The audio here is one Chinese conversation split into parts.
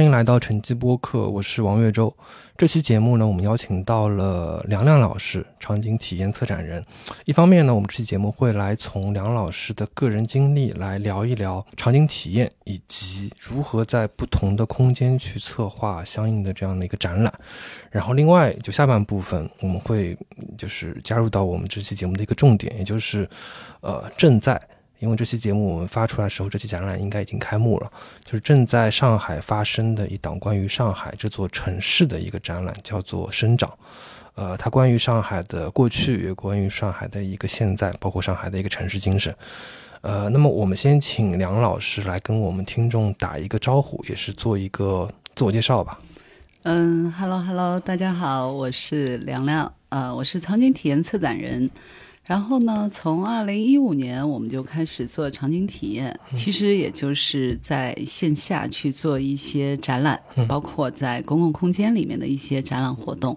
欢迎来到晨记播客，我是王月洲。这期节目呢，我们邀请到了梁亮老师，场景体验策展人。一方面呢，我们这期节目会来从梁老师的个人经历来聊一聊场景体验，以及如何在不同的空间去策划相应的这样的一个展览。然后，另外就下半部分，我们会就是加入到我们这期节目的一个重点，也就是呃正在。因为这期节目我们发出来时候，这期展览应该已经开幕了，就是正在上海发生的一档关于上海这座城市的一个展览，叫做《生长》。呃，它关于上海的过去，也关于上海的一个现在，包括上海的一个城市精神。呃，那么我们先请梁老师来跟我们听众打一个招呼，也是做一个自我介绍吧。嗯，Hello Hello，大家好，我是梁亮，呃，我是场景体验策展人。然后呢，从二零一五年我们就开始做场景体验，其实也就是在线下去做一些展览，包括在公共空间里面的一些展览活动。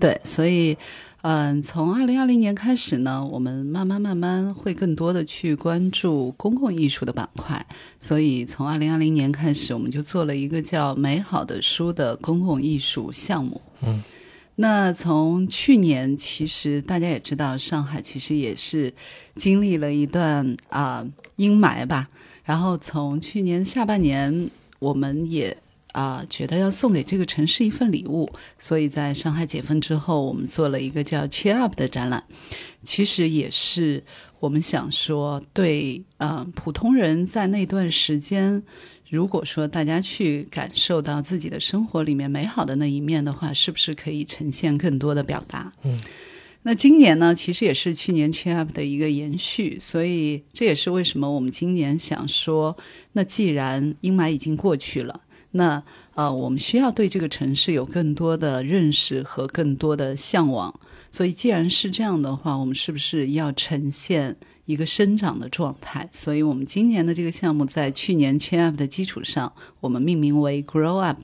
对，所以，嗯，从二零二零年开始呢，我们慢慢慢慢会更多的去关注公共艺术的板块。所以从二零二零年开始，我们就做了一个叫“美好的书”的公共艺术项目。嗯。那从去年，其实大家也知道，上海其实也是经历了一段啊阴霾吧。然后从去年下半年，我们也啊觉得要送给这个城市一份礼物，所以在上海解封之后，我们做了一个叫 “Cheer Up” 的展览。其实也是我们想说，对啊，普通人在那段时间。如果说大家去感受到自己的生活里面美好的那一面的话，是不是可以呈现更多的表达？嗯，那今年呢，其实也是去年 Cheer Up 的一个延续，所以这也是为什么我们今年想说，那既然阴霾已经过去了，那呃，我们需要对这个城市有更多的认识和更多的向往。所以既然是这样的话，我们是不是要呈现？一个生长的状态，所以我们今年的这个项目在去年 Change Up 的基础上，我们命名为 Grow Up。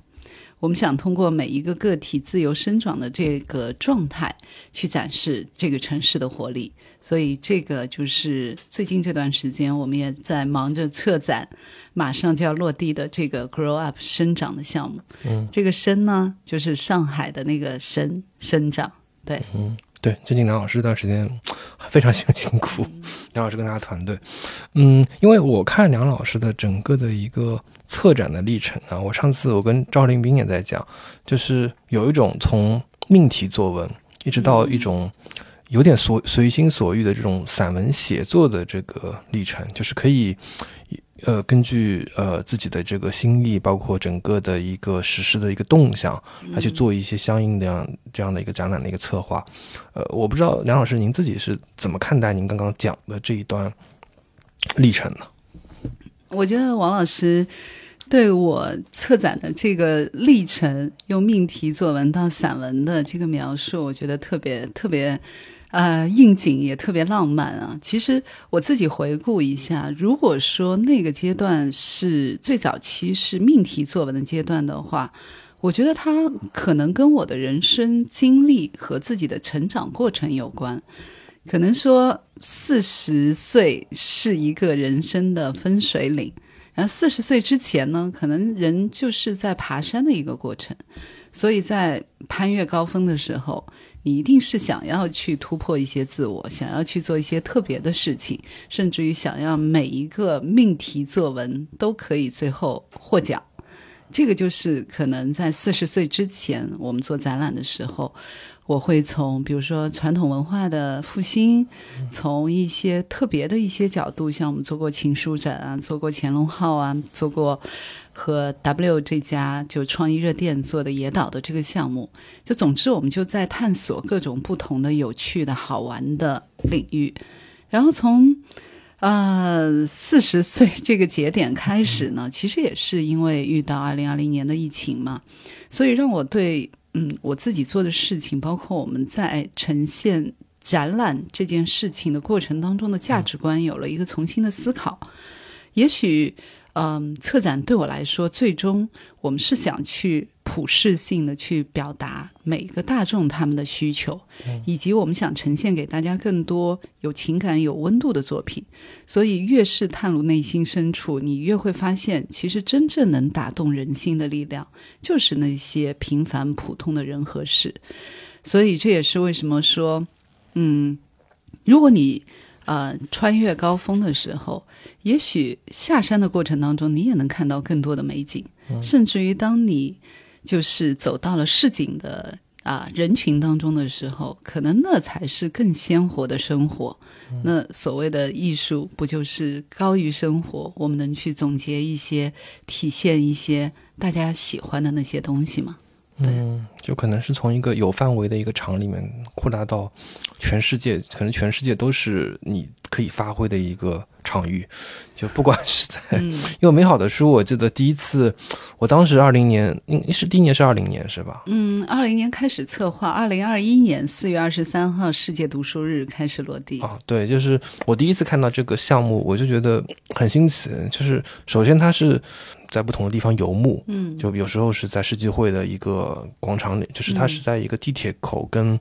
我们想通过每一个个体自由生长的这个状态，去展示这个城市的活力。所以这个就是最近这段时间，我们也在忙着策展，马上就要落地的这个 Grow Up 生长的项目。嗯，这个生呢，就是上海的那个生生长。对，嗯。对，最近梁老师这段时间 非常辛辛苦，梁老师跟他的团队，嗯，因为我看梁老师的整个的一个策展的历程啊，我上次我跟赵林斌也在讲，就是有一种从命题作文一直到一种有点所随心所欲的这种散文写作的这个历程，就是可以。呃，根据呃自己的这个心意，包括整个的一个实施的一个动向，来去做一些相应的这样这样的一个展览的一个策划。呃，我不知道梁老师您自己是怎么看待您刚刚讲的这一段历程呢？我觉得王老师对我策展的这个历程，用命题作文到散文的这个描述，我觉得特别特别。呃，应景也特别浪漫啊。其实我自己回顾一下，如果说那个阶段是最早期是命题作文的阶段的话，我觉得它可能跟我的人生经历和自己的成长过程有关。可能说四十岁是一个人生的分水岭，然后四十岁之前呢，可能人就是在爬山的一个过程，所以在攀越高峰的时候。你一定是想要去突破一些自我，想要去做一些特别的事情，甚至于想要每一个命题作文都可以最后获奖。这个就是可能在四十岁之前，我们做展览的时候，我会从比如说传统文化的复兴，从一些特别的一些角度，像我们做过情书展啊，做过乾隆号啊，做过。和 W 这家就创意热店做的野岛的这个项目，就总之我们就在探索各种不同的有趣的好玩的领域。然后从呃四十岁这个节点开始呢，其实也是因为遇到二零二零年的疫情嘛，所以让我对嗯我自己做的事情，包括我们在呈现展览这件事情的过程当中的价值观，有了一个重新的思考。也许。嗯，策展对我来说，最终我们是想去普适性的去表达每个大众他们的需求，以及我们想呈现给大家更多有情感、有温度的作品。所以越是探入内心深处，你越会发现，其实真正能打动人心的力量，就是那些平凡普通的人和事。所以这也是为什么说，嗯，如果你呃穿越高峰的时候，也许下山的过程当中，你也能看到更多的美景，甚至于当你就是走到了市井的啊人群当中的时候，可能那才是更鲜活的生活。那所谓的艺术，不就是高于生活？我们能去总结一些、体现一些大家喜欢的那些东西吗？嗯，就可能是从一个有范围的一个场里面扩大到全世界，可能全世界都是你可以发挥的一个场域。就不管是在，因为美好的书，我记得第一次，我当时二零年，应是第一年是二零年是吧？嗯，二零年开始策划，二零二一年四月二十三号世界读书日开始落地。啊，对，就是我第一次看到这个项目，我就觉得很新奇。就是首先它是。在不同的地方游牧，嗯，就有时候是在世纪会的一个广场里，就是它是在一个地铁口跟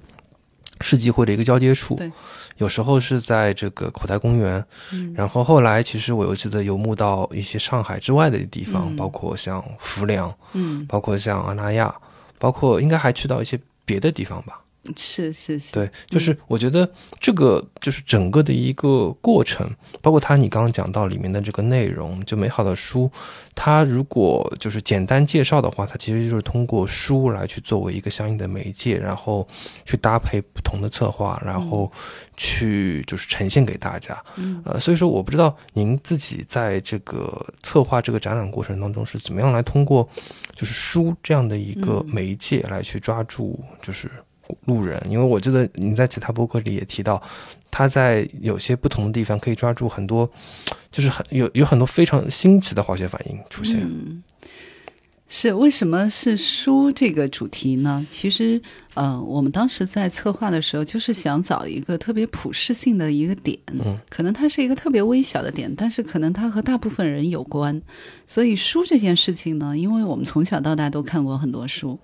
世纪会的一个交接处，对，有时候是在这个口袋公园，嗯，然后后来其实我又记得游牧到一些上海之外的地方，包括像浮梁，嗯，包括像阿那亚，包括应该还去到一些别的地方吧。是是是，对，就是我觉得这个就是整个的一个过程，包括他你刚刚讲到里面的这个内容，就美好的书，它如果就是简单介绍的话，它其实就是通过书来去作为一个相应的媒介，然后去搭配不同的策划，然后去就是呈现给大家。嗯，呃，所以说我不知道您自己在这个策划这个展览过程当中是怎么样来通过就是书这样的一个媒介来去抓住就是。路人，因为我记得你在其他博客里也提到，他在有些不同的地方可以抓住很多，就是很有有很多非常新奇的化学反应出现。嗯，是为什么是书这个主题呢？其实，呃，我们当时在策划的时候，就是想找一个特别普适性的一个点，嗯，可能它是一个特别微小的点，但是可能它和大部分人有关。所以书这件事情呢，因为我们从小到大都看过很多书。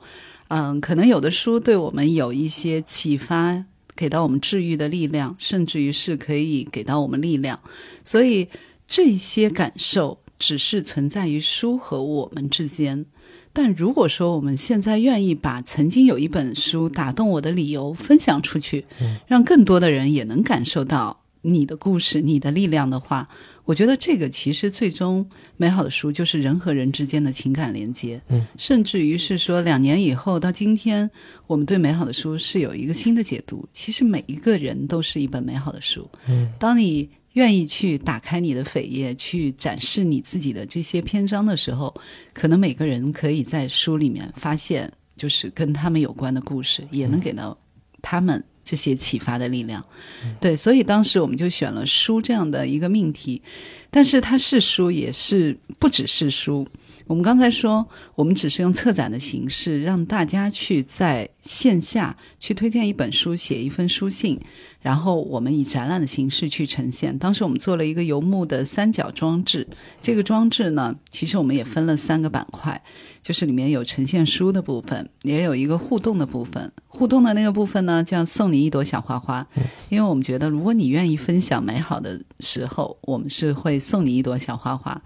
嗯，可能有的书对我们有一些启发，给到我们治愈的力量，甚至于是可以给到我们力量。所以这些感受只是存在于书和我们之间。但如果说我们现在愿意把曾经有一本书打动我的理由分享出去，让更多的人也能感受到你的故事、你的力量的话。我觉得这个其实最终美好的书就是人和人之间的情感连接，嗯，甚至于是说两年以后到今天，我们对美好的书是有一个新的解读。其实每一个人都是一本美好的书，嗯，当你愿意去打开你的扉页，去展示你自己的这些篇章的时候，可能每个人可以在书里面发现，就是跟他们有关的故事，也能给到他们。这些启发的力量，对，所以当时我们就选了书这样的一个命题，但是它是书，也是不只是书。我们刚才说，我们只是用策展的形式，让大家去在线下去推荐一本书，写一封书信。然后我们以展览的形式去呈现。当时我们做了一个游牧的三角装置，这个装置呢，其实我们也分了三个板块，就是里面有呈现书的部分，也有一个互动的部分。互动的那个部分呢，叫送你一朵小花花，因为我们觉得，如果你愿意分享美好的时候，我们是会送你一朵小花花。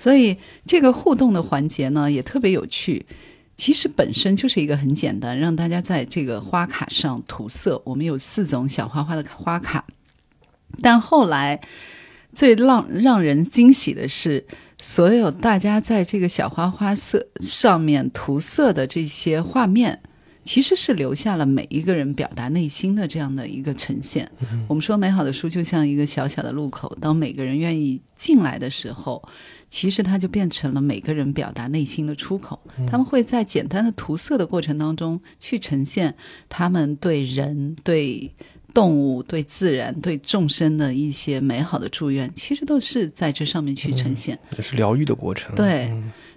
所以这个互动的环节呢，也特别有趣。其实本身就是一个很简单，让大家在这个花卡上涂色。我们有四种小花花的花卡，但后来最让让人惊喜的是，所有大家在这个小花花色上面涂色的这些画面。其实是留下了每一个人表达内心的这样的一个呈现。我们说，美好的书就像一个小小的路口，当每个人愿意进来的时候，其实它就变成了每个人表达内心的出口。他们会在简单的涂色的过程当中，去呈现他们对人、对动物、对自然、对众生的一些美好的祝愿。其实都是在这上面去呈现，这是疗愈的过程。对。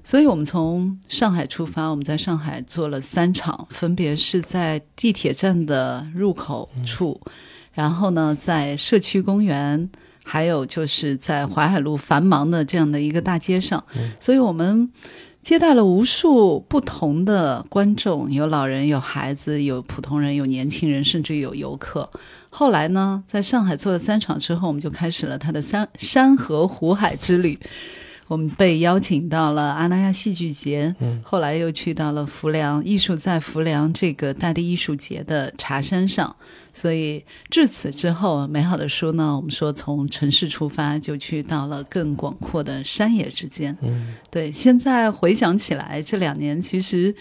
所以，我们从上海出发，我们在上海做了三场，分别是在地铁站的入口处，然后呢，在社区公园，还有就是在淮海路繁忙的这样的一个大街上。所以我们接待了无数不同的观众，有老人，有孩子，有普通人，有年轻人，甚至有游客。后来呢，在上海做了三场之后，我们就开始了他的山山河湖海之旅。我们被邀请到了阿那亚戏剧节，嗯后来又去到了浮梁艺术在浮梁这个大地艺术节的茶山上。所以至此之后，美好的书呢，我们说从城市出发，就去到了更广阔的山野之间。嗯，对，现在回想起来，这两年其实。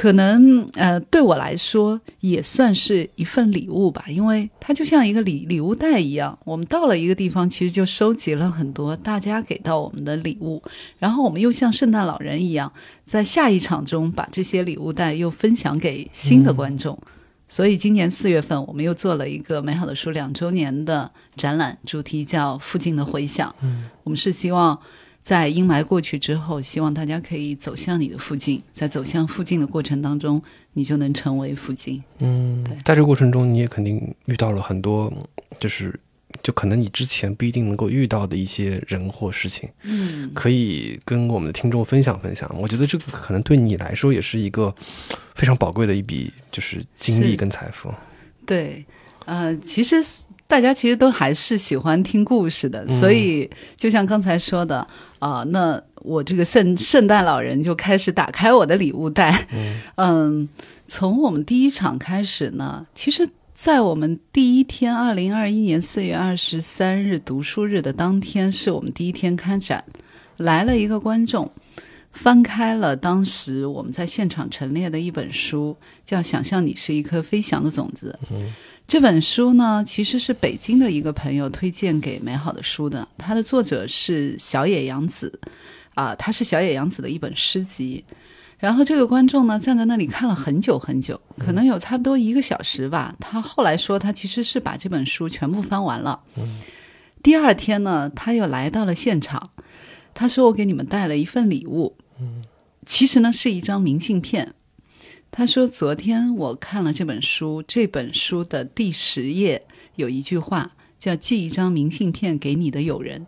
可能呃，对我来说也算是一份礼物吧，因为它就像一个礼礼物袋一样。我们到了一个地方，其实就收集了很多大家给到我们的礼物，然后我们又像圣诞老人一样，在下一场中把这些礼物袋又分享给新的观众。所以今年四月份，我们又做了一个美好的书两周年的展览，主题叫“附近的回响”。嗯，我们是希望。在阴霾过去之后，希望大家可以走向你的附近，在走向附近的过程当中，你就能成为附近。嗯，对，在这个过程中，你也肯定遇到了很多，就是就可能你之前不一定能够遇到的一些人或事情。嗯，可以跟我们的听众分享分享。我觉得这个可能对你来说也是一个非常宝贵的一笔，就是经历跟财富。对，呃，其实。大家其实都还是喜欢听故事的，所以就像刚才说的啊，那我这个圣圣诞老人就开始打开我的礼物袋。嗯，从我们第一场开始呢，其实，在我们第一天，二零二一年四月二十三日读书日的当天，是我们第一天开展，来了一个观众，翻开了当时我们在现场陈列的一本书，叫《想象你是一颗飞翔的种子》。这本书呢，其实是北京的一个朋友推荐给美好的书的。它的作者是小野洋子，啊，它是小野洋子的一本诗集。然后这个观众呢，站在那里看了很久很久，可能有差不多一个小时吧。他后来说，他其实是把这本书全部翻完了。第二天呢，他又来到了现场，他说：“我给你们带了一份礼物。”其实呢，是一张明信片。他说：“昨天我看了这本书，这本书的第十页有一句话，叫‘寄一张明信片给你的友人’。”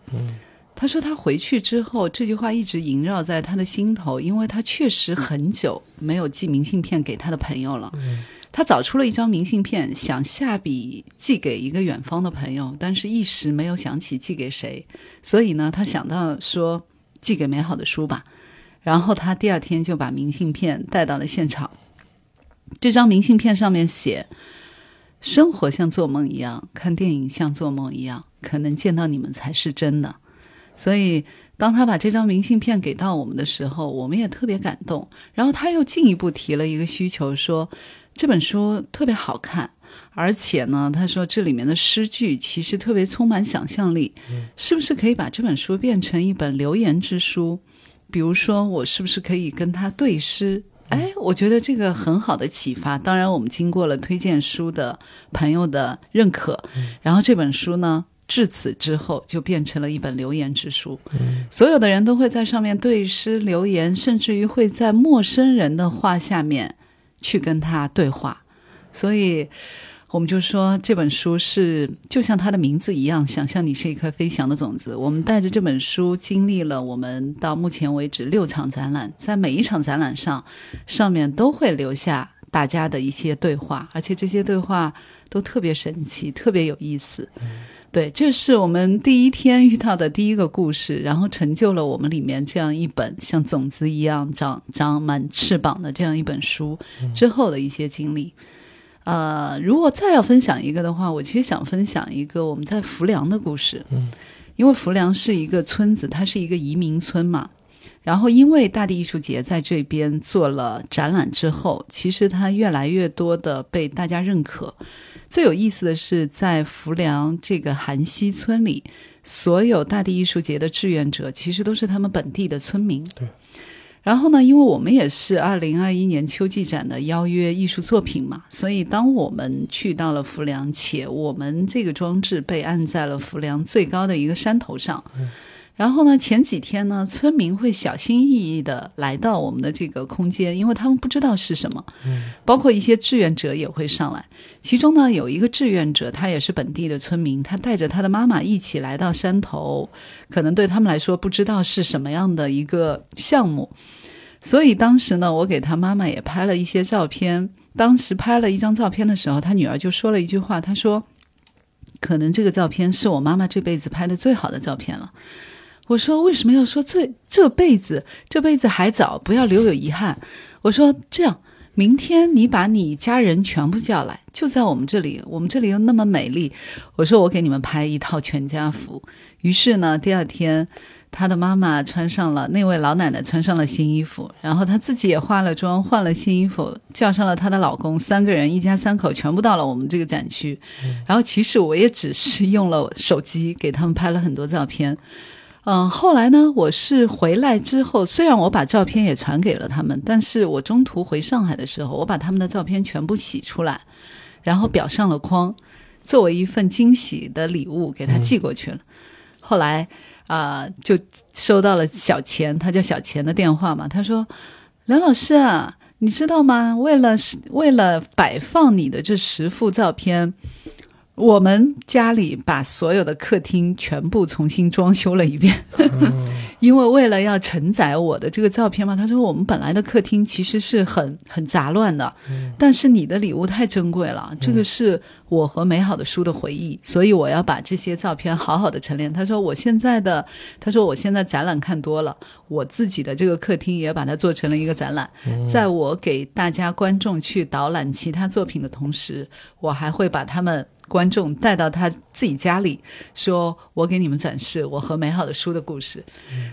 他说他回去之后，这句话一直萦绕在他的心头，因为他确实很久没有寄明信片给他的朋友了。他找出了一张明信片，想下笔寄给一个远方的朋友，但是一时没有想起寄给谁，所以呢，他想到说寄给美好的书吧。然后他第二天就把明信片带到了现场。这张明信片上面写：“生活像做梦一样，看电影像做梦一样，可能见到你们才是真的。”所以，当他把这张明信片给到我们的时候，我们也特别感动。然后他又进一步提了一个需求，说这本书特别好看，而且呢，他说这里面的诗句其实特别充满想象力，是不是可以把这本书变成一本留言之书？比如说，我是不是可以跟他对诗？哎，我觉得这个很好的启发。当然，我们经过了推荐书的朋友的认可，然后这本书呢，至此之后就变成了一本留言之书。所有的人都会在上面对诗留言，甚至于会在陌生人的话下面去跟他对话。所以。我们就说这本书是就像它的名字一样，想象你是一颗飞翔的种子。我们带着这本书经历了我们到目前为止六场展览，在每一场展览上，上面都会留下大家的一些对话，而且这些对话都特别神奇，特别有意思。对，这是我们第一天遇到的第一个故事，然后成就了我们里面这样一本像种子一样长长满翅膀的这样一本书之后的一些经历。呃，如果再要分享一个的话，我其实想分享一个我们在浮梁的故事。嗯，因为浮梁是一个村子，它是一个移民村嘛。然后，因为大地艺术节在这边做了展览之后，其实它越来越多的被大家认可。最有意思的是，在浮梁这个韩溪村里，所有大地艺术节的志愿者其实都是他们本地的村民。对。然后呢，因为我们也是二零二一年秋季展的邀约艺术作品嘛，所以当我们去到了浮梁，且我们这个装置被按在了浮梁最高的一个山头上。然后呢，前几天呢，村民会小心翼翼的来到我们的这个空间，因为他们不知道是什么。嗯，包括一些志愿者也会上来。其中呢，有一个志愿者，他也是本地的村民，他带着他的妈妈一起来到山头，可能对他们来说不知道是什么样的一个项目。所以当时呢，我给他妈妈也拍了一些照片。当时拍了一张照片的时候，他女儿就说了一句话，她说：“可能这个照片是我妈妈这辈子拍的最好的照片了。”我说：“为什么要说这这辈子？这辈子还早，不要留有遗憾。”我说：“这样，明天你把你家人全部叫来，就在我们这里，我们这里又那么美丽。”我说：“我给你们拍一套全家福。”于是呢，第二天。他的妈妈穿上了那位老奶奶穿上了新衣服，然后她自己也化了妆，换了新衣服，叫上了她的老公，三个人一家三口全部到了我们这个展区。然后其实我也只是用了手机给他们拍了很多照片。嗯，后来呢，我是回来之后，虽然我把照片也传给了他们，但是我中途回上海的时候，我把他们的照片全部洗出来，然后裱上了框，作为一份惊喜的礼物给他寄过去了。后来。啊，就收到了小钱，他叫小钱的电话嘛。他说：“梁老师啊，你知道吗？为了为了摆放你的这十幅照片。”我们家里把所有的客厅全部重新装修了一遍，因为为了要承载我的这个照片嘛。他说我们本来的客厅其实是很很杂乱的，但是你的礼物太珍贵了，这个是我和美好的书的回忆，所以我要把这些照片好好的陈列。他说我现在的，他说我现在展览看多了，我自己的这个客厅也把它做成了一个展览。在我给大家观众去导览其他作品的同时，我还会把他们。观众带到他自己家里，说：“我给你们展示我和美好的书的故事。”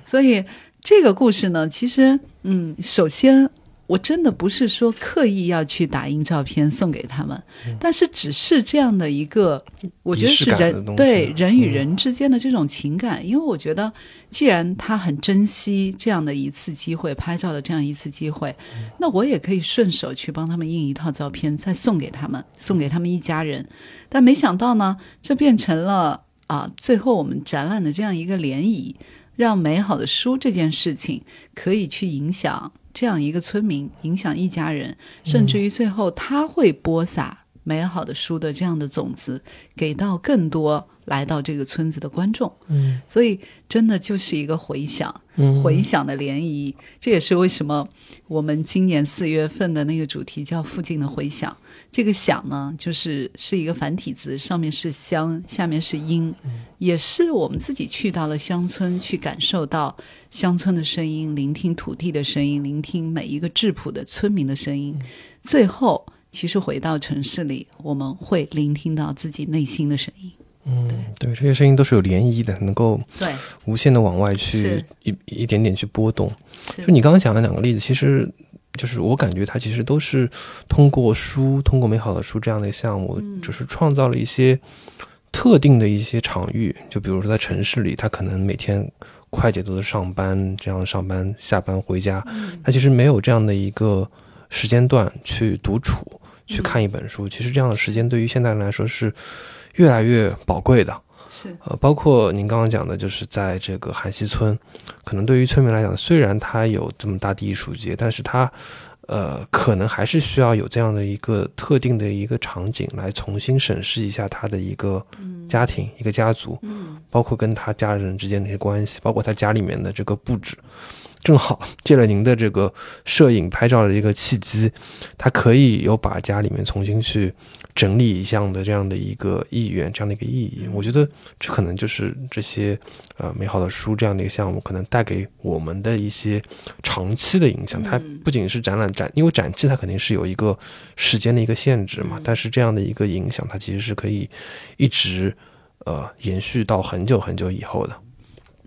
所以这个故事呢，其实，嗯，首先。我真的不是说刻意要去打印照片送给他们，但是只是这样的一个，我觉得是人对人与人之间的这种情感。因为我觉得，既然他很珍惜这样的一次机会，拍照的这样一次机会，那我也可以顺手去帮他们印一套照片，再送给他们，送给他们一家人。但没想到呢，这变成了啊，最后我们展览的这样一个涟漪，让美好的书这件事情可以去影响。这样一个村民影响一家人，甚至于最后他会播撒美好的书的这样的种子，给到更多来到这个村子的观众。嗯，所以真的就是一个回响，回响的涟漪。这也是为什么我们今年四月份的那个主题叫“附近的回响”。这个“响”呢，就是是一个繁体字，上面是“乡”，下面是“音”，也是我们自己去到了乡村，去感受到乡村的声音，聆听土地的声音，聆听每一个质朴的村民的声音。最后，其实回到城市里，我们会聆听到自己内心的声音。嗯，对，这些声音都是有涟漪的，能够对无限的往外去一一点点去波动。就你刚刚讲的两个例子，其实。就是我感觉他其实都是通过书，通过美好的书这样的项目，只是创造了一些特定的一些场域。就比如说在城市里，他可能每天快节奏的上班，这样上班、下班回家，他其实没有这样的一个时间段去独处、去看一本书。其实这样的时间对于现代人来说是越来越宝贵的。是呃，包括您刚刚讲的，就是在这个韩溪村，可能对于村民来讲，虽然他有这么大的艺术节，但是他，呃，可能还是需要有这样的一个特定的一个场景来重新审视一下他的一个家庭、一个家族，包括跟他家人之间的一些关系，包括他家里面的这个布置。正好借了您的这个摄影拍照的一个契机，他可以有把家里面重新去。整理一下的这样的一个意愿，这样的一个意义，我觉得这可能就是这些呃美好的书这样的一个项目，可能带给我们的一些长期的影响。它不仅是展览展，因为展期它肯定是有一个时间的一个限制嘛，但是这样的一个影响，它其实是可以一直呃延续到很久很久以后的。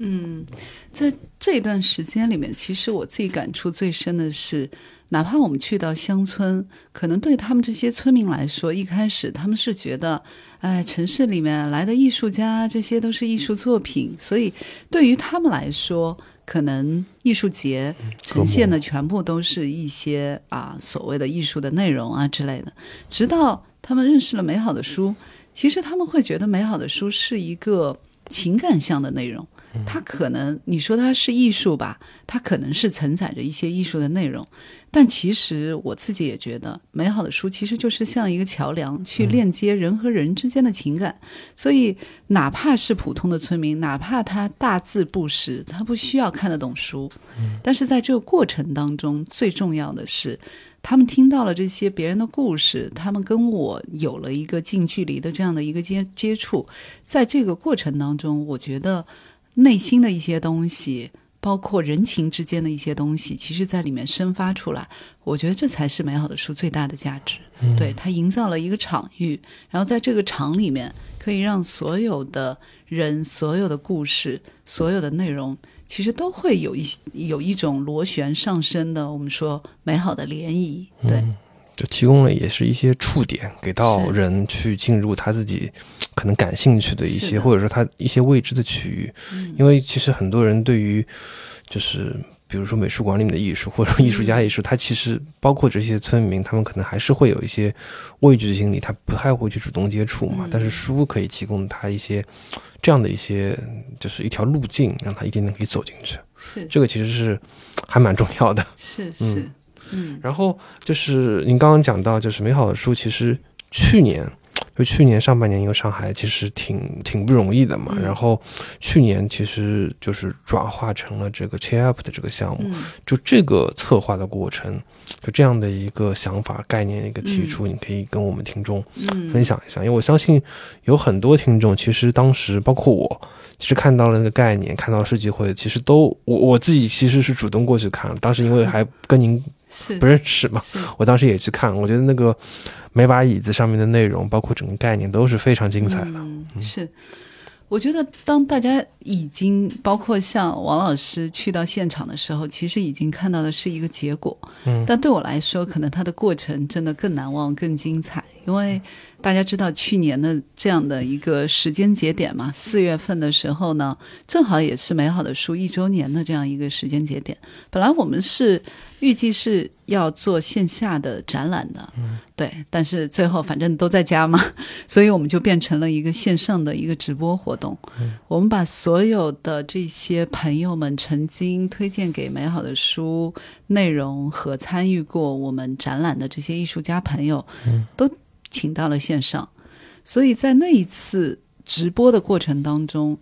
嗯，在这段时间里面，其实我自己感触最深的是。哪怕我们去到乡村，可能对他们这些村民来说，一开始他们是觉得，哎，城市里面来的艺术家，这些都是艺术作品，所以对于他们来说，可能艺术节呈现的全部都是一些啊所谓的艺术的内容啊之类的。直到他们认识了美好的书，其实他们会觉得美好的书是一个情感向的内容。它可能你说它是艺术吧，它可能是承载着一些艺术的内容，但其实我自己也觉得，美好的书其实就是像一个桥梁，去链接人和人之间的情感。所以，哪怕是普通的村民，哪怕他大字不识，他不需要看得懂书，但是在这个过程当中，最重要的是。他们听到了这些别人的故事，他们跟我有了一个近距离的这样的一个接接触，在这个过程当中，我觉得内心的一些东西，包括人情之间的一些东西，其实在里面生发出来。我觉得这才是美好的书最大的价值。对它营造了一个场域，然后在这个场里面，可以让所有的人、所有的故事、所有的内容。其实都会有一有一种螺旋上升的，我们说美好的涟漪，对，就提供了也是一些触点，给到人去进入他自己 可能感兴趣的一些，或者说他一些未知的区域，因为其实很多人对于就是。比如说美术馆里面的艺术，或者说艺术家艺术，他其实包括这些村民，他们可能还是会有一些畏惧的心理，他不太会去主动接触嘛。但是书可以提供他一些 这样的一些，就是一条路径，让他一点点可以走进去。是这个其实是还蛮重要的。是是嗯。然后就是您刚刚讲到，就是美好的书，其实去年。就去年上半年，因为上海其实挺挺不容易的嘛，然后去年其实就是转化成了这个 Cheer Up 的这个项目，就这个策划的过程，就这样的一个想法概念一个提出，你可以跟我们听众分享一下，因为我相信有很多听众其实当时包括我，其实看到了那个概念，看到设计会，其实都我我自己其实是主动过去看了，当时因为还跟您不认识嘛，我当时也去看，我觉得那个。每把椅子上面的内容，包括整个概念，都是非常精彩的。是，我觉得当大家已经包括像王老师去到现场的时候，其实已经看到的是一个结果。嗯，但对我来说，可能它的过程真的更难忘、更精彩，因为。大家知道去年的这样的一个时间节点嘛？四月份的时候呢，正好也是美好的书一周年的这样一个时间节点。本来我们是预计是要做线下的展览的，嗯，对，但是最后反正都在家嘛，所以我们就变成了一个线上的一个直播活动。嗯，我们把所有的这些朋友们曾经推荐给美好的书内容和参与过我们展览的这些艺术家朋友，嗯，都。请到了线上，所以在那一次直播的过程当中，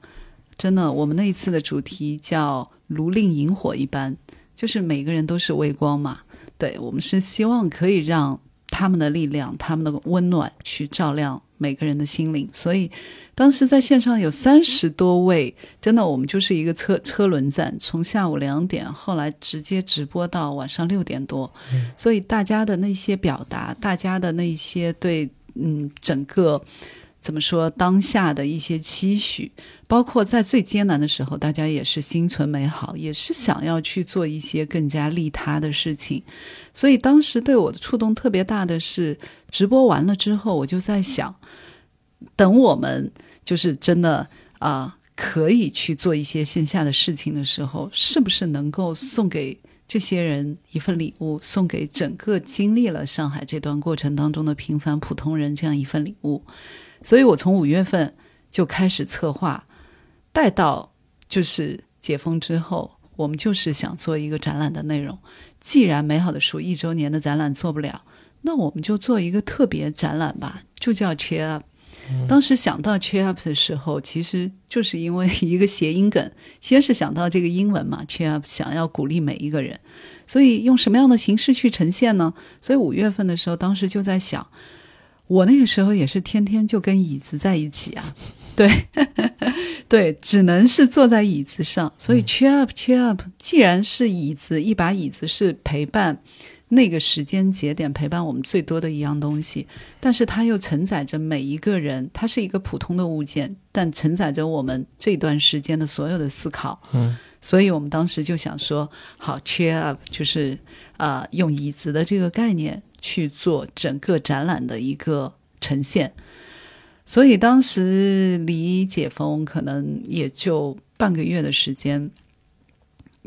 真的，我们那一次的主题叫“如令萤火一般”，就是每个人都是微光嘛。对我们是希望可以让他们的力量、他们的温暖去照亮每个人的心灵。所以当时在线上有三十多位，真的，我们就是一个车车轮战，从下午两点，后来直接直播到晚上六点多。所以大家的那些表达，大家的那些对。嗯，整个怎么说？当下的一些期许，包括在最艰难的时候，大家也是心存美好，也是想要去做一些更加利他的事情。所以当时对我的触动特别大的是，直播完了之后，我就在想，等我们就是真的啊，可以去做一些线下的事情的时候，是不是能够送给？这些人一份礼物，送给整个经历了上海这段过程当中的平凡普通人这样一份礼物。所以我从五月份就开始策划，带到就是解封之后，我们就是想做一个展览的内容。既然美好的书一周年的展览做不了，那我们就做一个特别展览吧，就叫 Cheer Up。当时想到 cheer up 的时候，其实就是因为一个谐音梗，先是想到这个英文嘛，cheer up，想要鼓励每一个人，所以用什么样的形式去呈现呢？所以五月份的时候，当时就在想，我那个时候也是天天就跟椅子在一起啊，对，对，只能是坐在椅子上，所以 cheer up，cheer up，既然是椅子，一把椅子是陪伴。那个时间节点陪伴我们最多的一样东西，但是它又承载着每一个人，它是一个普通的物件，但承载着我们这段时间的所有的思考。嗯，所以我们当时就想说，好，cheer up，就是啊，用椅子的这个概念去做整个展览的一个呈现。所以当时离解封可能也就半个月的时间，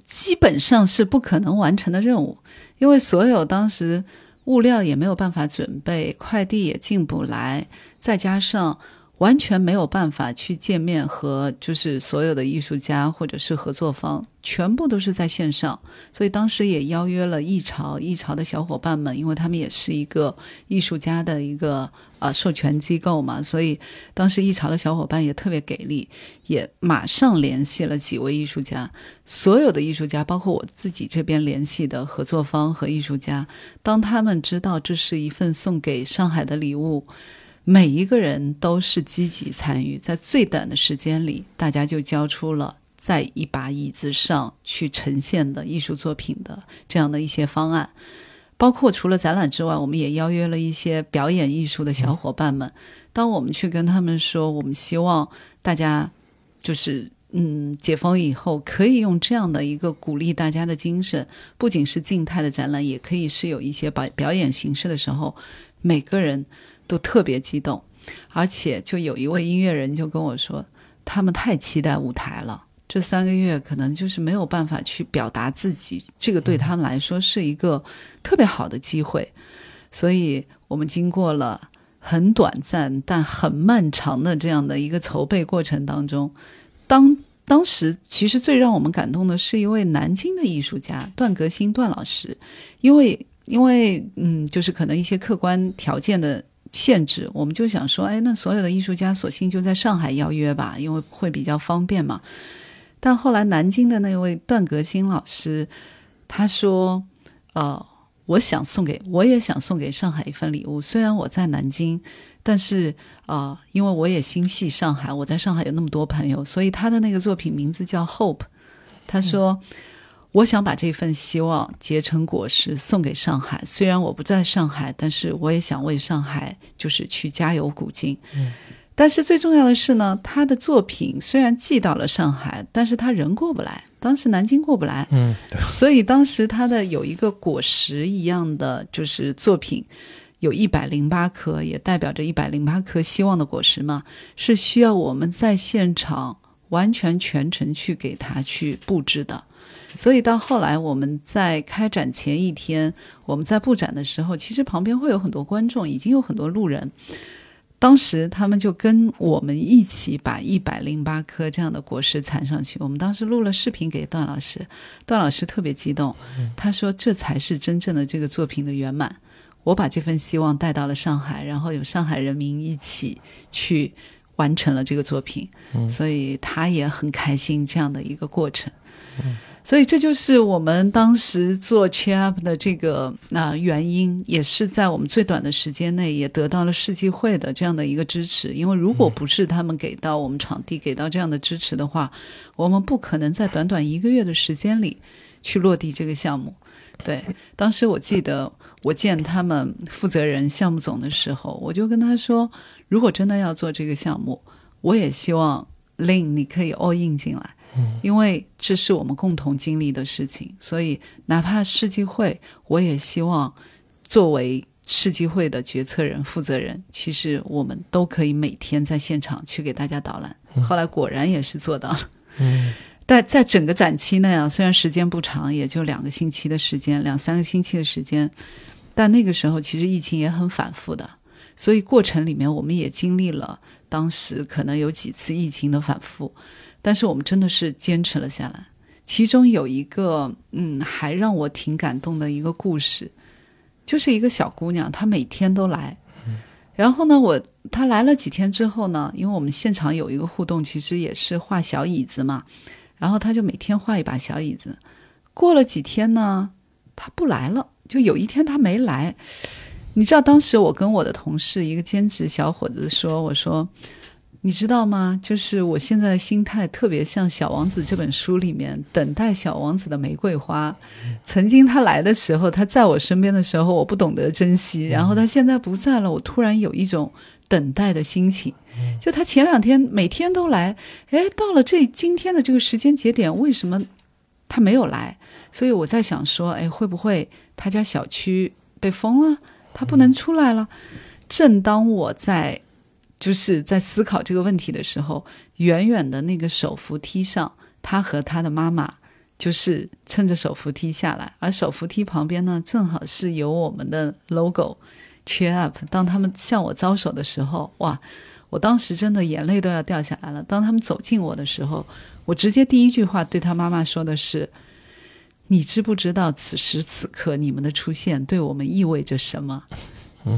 基本上是不可能完成的任务。因为所有当时物料也没有办法准备，快递也进不来，再加上完全没有办法去见面和就是所有的艺术家或者是合作方，全部都是在线上。所以当时也邀约了艺潮，艺潮的小伙伴们，因为他们也是一个艺术家的一个呃授权机构嘛，所以当时艺潮的小伙伴也特别给力，也马上联系了几位艺术家。所有的艺术家，包括我自己这边联系的合作方和艺术家，当他们知道这是一份送给上海的礼物。每一个人都是积极参与，在最短的时间里，大家就交出了在一把椅子上去呈现的艺术作品的这样的一些方案。包括除了展览之外，我们也邀约了一些表演艺术的小伙伴们。当我们去跟他们说，我们希望大家就是嗯，解封以后可以用这样的一个鼓励大家的精神，不仅是静态的展览，也可以是有一些表表演形式的时候，每个人。都特别激动，而且就有一位音乐人就跟我说，他们太期待舞台了。这三个月可能就是没有办法去表达自己，这个对他们来说是一个特别好的机会。所以我们经过了很短暂但很漫长的这样的一个筹备过程当中，当当时其实最让我们感动的是一位南京的艺术家段革新段老师，因为因为嗯，就是可能一些客观条件的。限制，我们就想说，哎，那所有的艺术家索性就在上海邀约吧，因为会比较方便嘛。但后来南京的那位段革新老师，他说，呃，我想送给，我也想送给上海一份礼物。虽然我在南京，但是啊，因为我也心系上海，我在上海有那么多朋友，所以他的那个作品名字叫 Hope。他说。我想把这份希望结成果实送给上海。虽然我不在上海，但是我也想为上海就是去加油鼓劲。嗯，但是最重要的是呢，他的作品虽然寄到了上海，但是他人过不来。当时南京过不来，嗯，所以当时他的有一个果实一样的就是作品，有一百零八颗，也代表着一百零八颗希望的果实嘛，是需要我们在现场完全全程去给他去布置的。所以到后来，我们在开展前一天，我们在布展的时候，其实旁边会有很多观众，已经有很多路人。当时他们就跟我们一起把一百零八颗这样的果实缠上去。我们当时录了视频给段老师，段老师特别激动，他说：“这才是真正的这个作品的圆满。我把这份希望带到了上海，然后有上海人民一起去完成了这个作品。所以他也很开心这样的一个过程。”所以这就是我们当时做 Cheer Up 的这个啊原因，也是在我们最短的时间内也得到了世纪会的这样的一个支持。因为如果不是他们给到我们场地给到这样的支持的话，我们不可能在短短一个月的时间里去落地这个项目。对，当时我记得我见他们负责人项目总的时候，我就跟他说，如果真的要做这个项目，我也希望 Lin 你可以 all in 进来。因为这是我们共同经历的事情，所以哪怕世纪会，我也希望作为世纪会的决策人、负责人，其实我们都可以每天在现场去给大家导览。后来果然也是做到了。嗯，但在整个展期内啊，虽然时间不长，也就两个星期的时间，两三个星期的时间，但那个时候其实疫情也很反复的，所以过程里面我们也经历了当时可能有几次疫情的反复。但是我们真的是坚持了下来，其中有一个嗯，还让我挺感动的一个故事，就是一个小姑娘，她每天都来，然后呢，我她来了几天之后呢，因为我们现场有一个互动，其实也是画小椅子嘛，然后她就每天画一把小椅子，过了几天呢，她不来了，就有一天她没来，你知道当时我跟我的同事一个兼职小伙子说，我说。你知道吗？就是我现在的心态特别像《小王子》这本书里面等待小王子的玫瑰花。曾经他来的时候，他在我身边的时候，我不懂得珍惜。然后他现在不在了，我突然有一种等待的心情。就他前两天每天都来，哎，到了这今天的这个时间节点，为什么他没有来？所以我在想说，哎，会不会他家小区被封了，他不能出来了？正当我在。就是在思考这个问题的时候，远远的那个手扶梯上，他和他的妈妈就是趁着手扶梯下来，而手扶梯旁边呢，正好是有我们的 logo，cheer up。当他们向我招手的时候，哇，我当时真的眼泪都要掉下来了。当他们走近我的时候，我直接第一句话对他妈妈说的是：“你知不知道此时此刻你们的出现对我们意味着什么？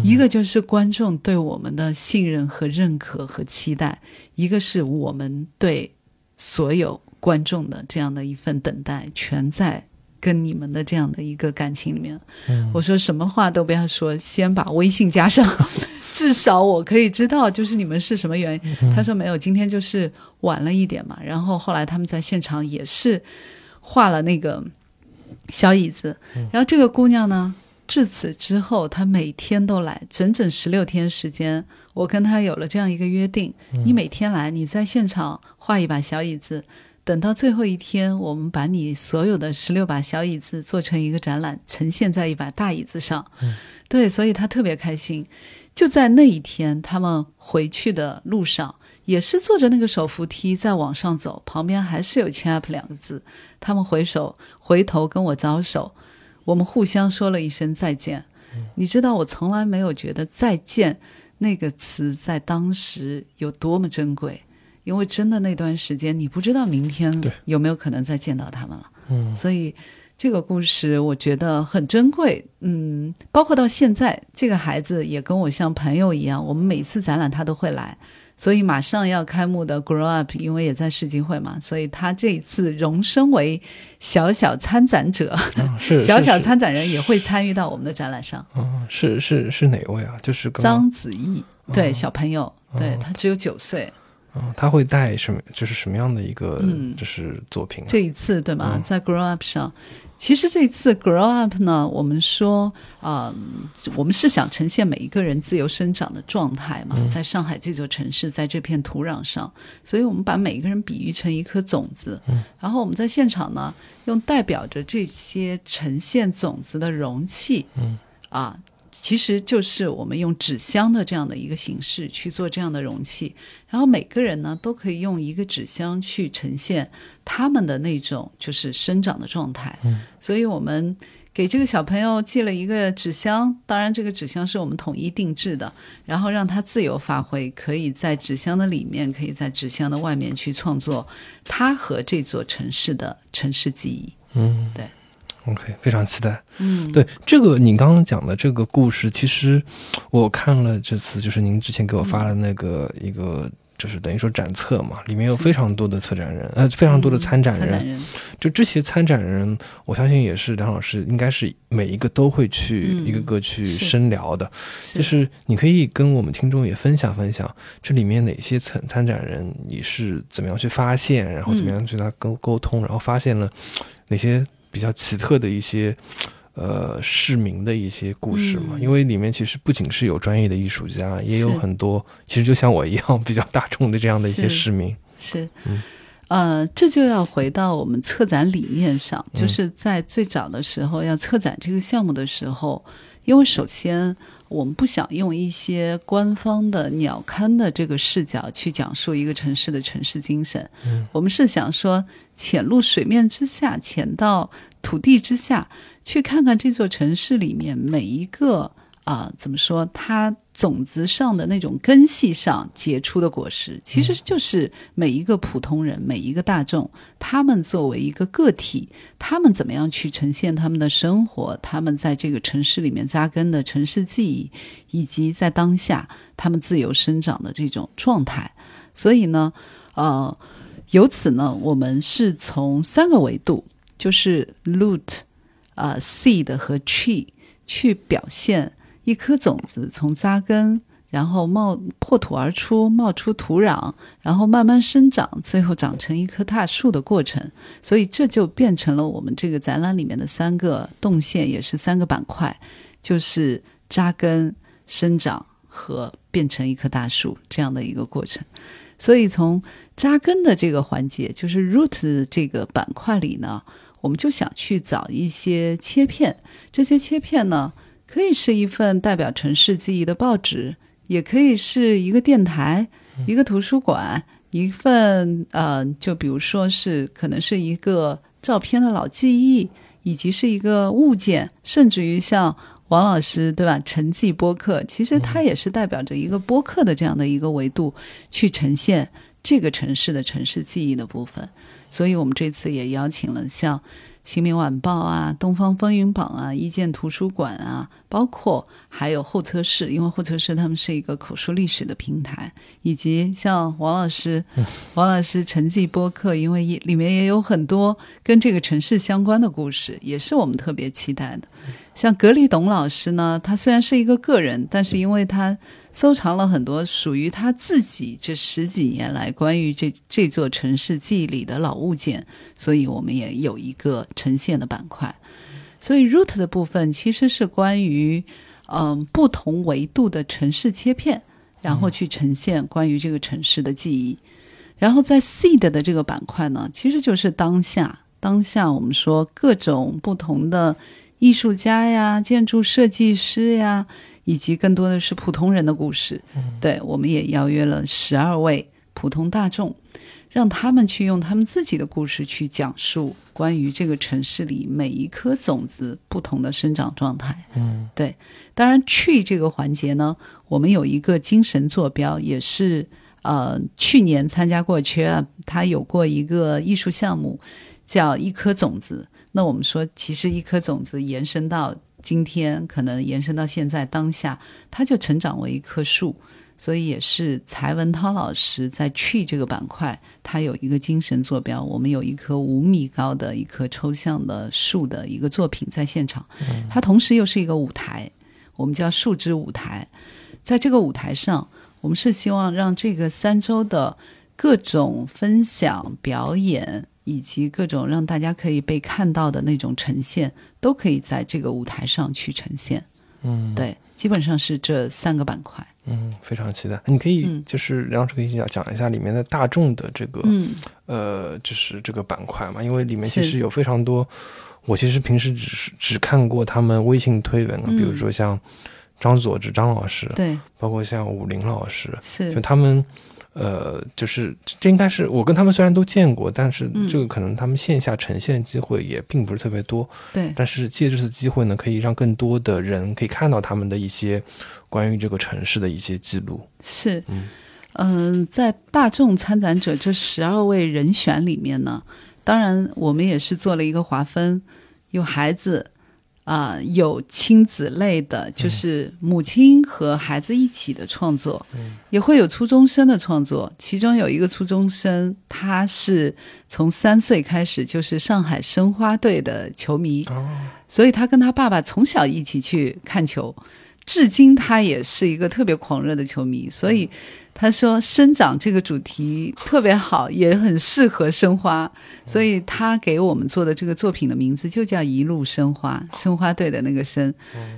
一个就是观众对我们的信任和认可和期待，一个是我们对所有观众的这样的一份等待，全在跟你们的这样的一个感情里面。我说什么话都不要说，先把微信加上。”至少我可以知道，就是你们是什么原因。他说没有，今天就是晚了一点嘛。然后后来他们在现场也是画了那个小椅子。然后这个姑娘呢，至此之后他每天都来，整整十六天时间。我跟他有了这样一个约定：你每天来，你在现场画一把小椅子。等到最后一天，我们把你所有的十六把小椅子做成一个展览，呈现在一把大椅子上。对，所以他特别开心。就在那一天，他们回去的路上，也是坐着那个手扶梯在往上走，旁边还是有 “champ” 两个字。他们回首回头跟我招手，我们互相说了一声再见。你知道，我从来没有觉得“再见”那个词在当时有多么珍贵，因为真的那段时间，你不知道明天有没有可能再见到他们了。嗯，所以。这个故事我觉得很珍贵，嗯，包括到现在，这个孩子也跟我像朋友一样，我们每次展览他都会来，所以马上要开幕的 Grow Up，因为也在世纪会嘛，所以他这一次荣升为小小参展者，是 小小参展人也会参与到我们的展览上。嗯，是是是哪位啊？就是张子毅，对，小朋友，对他只有九岁。嗯，他会带什么？就是什么样的一个，就是作品？这一次对吗？在 Grow Up 上。其实这次 Grow Up 呢，我们说啊，我们是想呈现每一个人自由生长的状态嘛，在上海这座城市，在这片土壤上，所以我们把每一个人比喻成一颗种子，然后我们在现场呢，用代表着这些呈现种子的容器，啊。其实就是我们用纸箱的这样的一个形式去做这样的容器，然后每个人呢都可以用一个纸箱去呈现他们的那种就是生长的状态。嗯，所以我们给这个小朋友寄了一个纸箱，当然这个纸箱是我们统一定制的，然后让他自由发挥，可以在纸箱的里面，可以在纸箱的外面去创作他和这座城市的城市记忆。嗯，对。OK，非常期待。嗯，对这个你刚刚讲的这个故事，其实我看了这次，就是您之前给我发的那个一个，就是等于说展册嘛，里面有非常多的策展人，呃，非常多的参展人。就这些参展人，我相信也是梁老师，应该是每一个都会去一个个去深聊的。就是你可以跟我们听众也分享分享，这里面哪些参参展人你是怎么样去发现，然后怎么样去跟他沟沟通，然后发现了哪些。比较奇特的一些，呃，市民的一些故事嘛，因为里面其实不仅是有专业的艺术家，也有很多其实就像我一样比较大众的这样的一些市民。是，呃，这就要回到我们策展理念上，就是在最早的时候要策展这个项目的时候，因为首先。我们不想用一些官方的鸟瞰的这个视角去讲述一个城市的城市精神，嗯我们是想说潜入水面之下，潜到土地之下，去看看这座城市里面每一个。啊，怎么说？它种子上的那种根系上结出的果实，其实就是每一个普通人、每一个大众，他们作为一个个体，他们怎么样去呈现他们的生活，他们在这个城市里面扎根的城市记忆，以及在当下他们自由生长的这种状态。所以呢，呃，由此呢，我们是从三个维度，就是 root、啊 seed 和 tree 去表现。一颗种子从扎根，然后冒破土而出，冒出土壤，然后慢慢生长，最后长成一棵大树的过程。所以这就变成了我们这个展览里面的三个动线，也是三个板块，就是扎根、生长和变成一棵大树这样的一个过程。所以从扎根的这个环节，就是 root 这个板块里呢，我们就想去找一些切片，这些切片呢。可以是一份代表城市记忆的报纸，也可以是一个电台、一个图书馆、一份呃，就比如说是可能是一个照片的老记忆，以及是一个物件，甚至于像王老师，对吧？沉寂播客，其实它也是代表着一个播客的这样的一个维度，去呈现这个城市的城市记忆的部分。所以我们这次也邀请了像。新民晚报啊，东方风云榜啊，一建图书馆啊，包括还有候车室，因为候车室他们是一个口述历史的平台，以及像王老师，王老师沉寂播客，因为里面也有很多跟这个城市相关的故事，也是我们特别期待的。像格里董老师呢，他虽然是一个个人，但是因为他。收藏了很多属于他自己这十几年来关于这这座城市记忆里的老物件，所以我们也有一个呈现的板块。所以 root 的部分其实是关于嗯不同维度的城市切片，然后去呈现关于这个城市的记忆。然后在 seed 的这个板块呢，其实就是当下当下我们说各种不同的艺术家呀、建筑设计师呀。以及更多的是普通人的故事，对，我们也邀约了十二位普通大众，让他们去用他们自己的故事去讲述关于这个城市里每一颗种子不同的生长状态。嗯，对。当然，tree 这个环节呢，我们有一个精神坐标，也是呃去年参加过 h 他有过一个艺术项目叫一颗种子。那我们说，其实一颗种子延伸到。今天可能延伸到现在当下，它就成长为一棵树，所以也是柴文涛老师在去这个板块，他有一个精神坐标。我们有一棵五米高的一棵抽象的树的一个作品在现场，它同时又是一个舞台，我们叫树枝舞台。在这个舞台上，我们是希望让这个三周的各种分享表演。以及各种让大家可以被看到的那种呈现，都可以在这个舞台上去呈现。嗯，对，基本上是这三个板块。嗯，非常期待。你可以就是梁老师可以讲讲一下里面的大众的这个，呃，就是这个板块嘛，因为里面其实有非常多。我其实平时只是只看过他们微信推文啊，比如说像张佐治张老师，对，包括像武林老师，是就他们。呃，就是这应该是我跟他们虽然都见过，但是这个可能他们线下呈现的机会也并不是特别多。对，但是借这次机会呢，可以让更多的人可以看到他们的一些关于这个城市的一些记录。是，嗯，在大众参展者这十二位人选里面呢，当然我们也是做了一个划分，有孩子。啊，有亲子类的，就是母亲和孩子一起的创作，也会有初中生的创作。其中有一个初中生，他是从三岁开始就是上海申花队的球迷，所以他跟他爸爸从小一起去看球，至今他也是一个特别狂热的球迷，所以。他说：“生长这个主题特别好，也很适合生花，所以他给我们做的这个作品的名字就叫《一路生花》，生花队的那个生。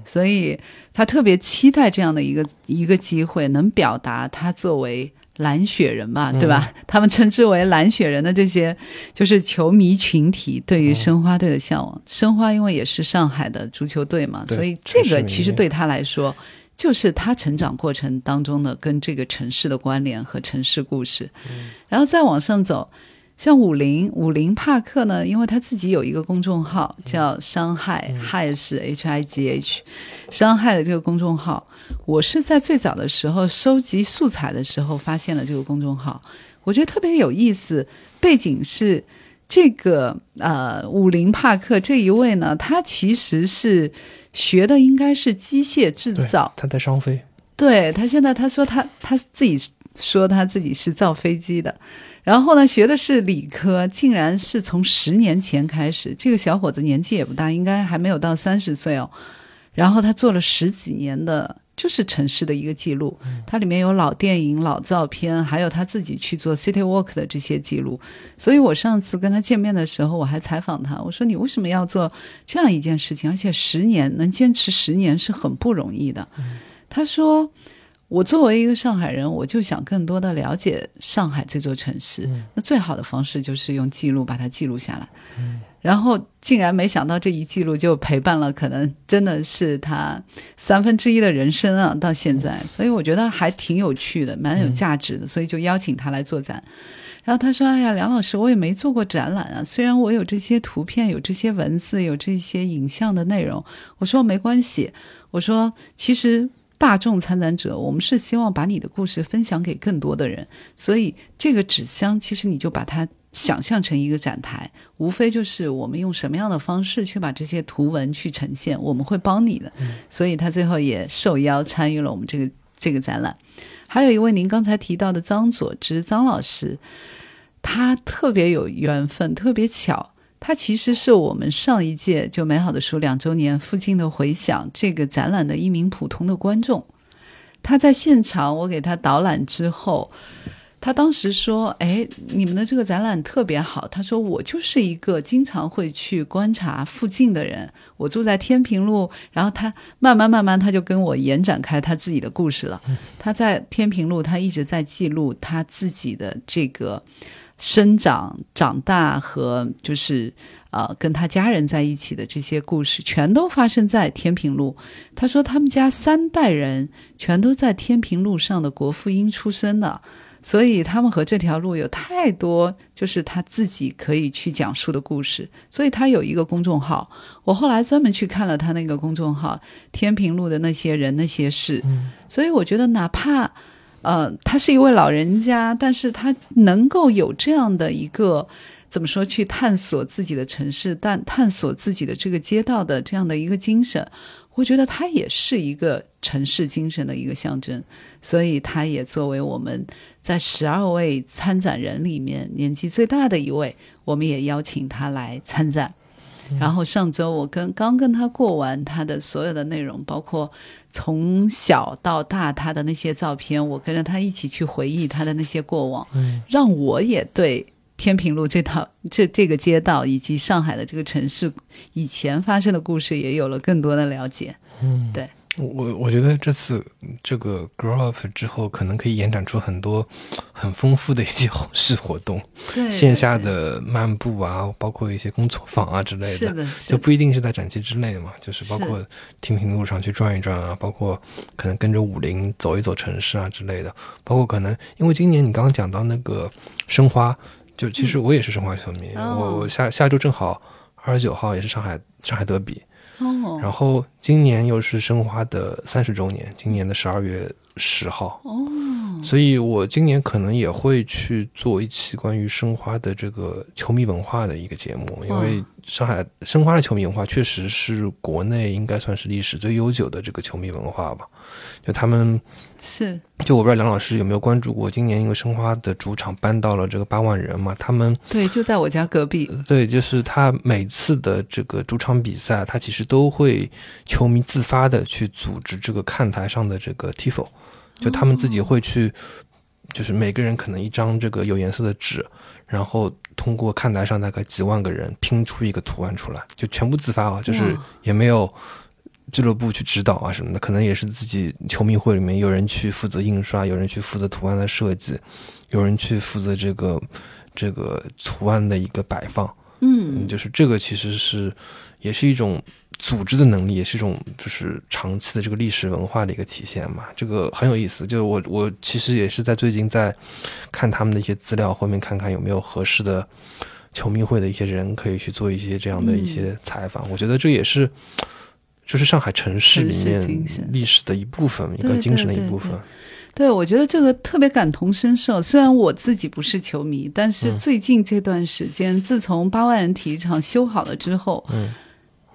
所以他特别期待这样的一个一个机会，能表达他作为蓝雪人嘛，对吧？他们称之为蓝雪人的这些就是球迷群体对于申花队的向往。申花因为也是上海的足球队嘛，所以这个其实对他来说。”就是他成长过程当中的跟这个城市的关联和城市故事，然后再往上走，像武林武林帕克呢，因为他自己有一个公众号叫“伤害”，害是 H I G H，伤害的这个公众号，我是在最早的时候收集素材的时候发现了这个公众号，我觉得特别有意思，背景是。这个呃，武林帕克这一位呢，他其实是学的应该是机械制造。他在商飞。对他现在他说他他自己说他自己是造飞机的，然后呢学的是理科，竟然是从十年前开始。这个小伙子年纪也不大，应该还没有到三十岁哦。然后他做了十几年的。就是城市的一个记录，它里面有老电影、老照片，还有他自己去做 city walk 的这些记录。所以我上次跟他见面的时候，我还采访他，我说：“你为什么要做这样一件事情？而且十年能坚持十年是很不容易的。”他说：“我作为一个上海人，我就想更多的了解上海这座城市。那最好的方式就是用记录把它记录下来。”然后竟然没想到这一记录就陪伴了，可能真的是他三分之一的人生啊！到现在，所以我觉得还挺有趣的，蛮有价值的，所以就邀请他来做展。然后他说：“哎呀，梁老师，我也没做过展览啊，虽然我有这些图片、有这些文字、有这些影像的内容。”我说：“没关系。”我说：“其实大众参展者，我们是希望把你的故事分享给更多的人，所以这个纸箱其实你就把它。”想象成一个展台，无非就是我们用什么样的方式去把这些图文去呈现，我们会帮你的。所以他最后也受邀参与了我们这个这个展览。还有一位您刚才提到的张佐之张老师，他特别有缘分，特别巧，他其实是我们上一届就美好的书两周年附近的回响这个展览的一名普通的观众。他在现场，我给他导览之后。他当时说：“哎，你们的这个展览特别好。”他说：“我就是一个经常会去观察附近的人。我住在天平路，然后他慢慢慢慢他就跟我延展开他自己的故事了。他在天平路，他一直在记录他自己的这个生长、长大和就是呃跟他家人在一起的这些故事，全都发生在天平路。他说他们家三代人全都在天平路上的国父英出生的。”所以他们和这条路有太多，就是他自己可以去讲述的故事。所以他有一个公众号，我后来专门去看了他那个公众号“天平路的那些人那些事”。所以我觉得，哪怕呃他是一位老人家，但是他能够有这样的一个怎么说，去探索自己的城市，但探索自己的这个街道的这样的一个精神。我觉得它也是一个城市精神的一个象征，所以它也作为我们在十二位参展人里面年纪最大的一位，我们也邀请他来参展。然后上周我跟刚跟他过完他的所有的内容，包括从小到大他的那些照片，我跟着他一起去回忆他的那些过往，让我也对。天平路这套这这个街道以及上海的这个城市以前发生的故事也有了更多的了解。嗯，对我我觉得这次这个 grow up 之后，可能可以延展出很多很丰富的一些后续活动，对线下的漫步啊，包括一些工作坊啊之类的，是的，就不一定是在展期之内嘛，就是包括听平路上去转一转啊，包括可能跟着武林走一走城市啊之类的，包括可能因为今年你刚刚讲到那个申花。就其实我也是申花球迷，我我下下周正好二十九号也是上海上海德比，哦，然后今年又是申花的三十周年，今年的十二月十号，哦，所以我今年可能也会去做一期关于申花的这个球迷文化的一个节目，因为上海申花的球迷文化确实是国内应该算是历史最悠久的这个球迷文化吧，就他们。是，就我不知道梁老师有没有关注过，今年因为申花的主场搬到了这个八万人嘛，他们对就在我家隔壁，对，就是他每次的这个主场比赛，他其实都会球迷自发的去组织这个看台上的这个 tifo，就他们自己会去，就是每个人可能一张这个有颜色的纸，然后通过看台上大概几万个人拼出一个图案出来，就全部自发啊，就是也没有。俱乐部去指导啊什么的，可能也是自己球迷会里面有人去负责印刷，有人去负责图案的设计，有人去负责这个这个图案的一个摆放。嗯，就是这个其实是也是一种组织的能力，也是一种就是长期的这个历史文化的一个体现嘛。这个很有意思。就我我其实也是在最近在看他们的一些资料，后面看看有没有合适的球迷会的一些人可以去做一些这样的一些采访。我觉得这也是。就是上海城市里面历史的一部分，一个精神的一部分。对，我觉得这个特别感同身受。虽然我自己不是球迷，但是最近这段时间，自从八万人体育场修好了之后，嗯，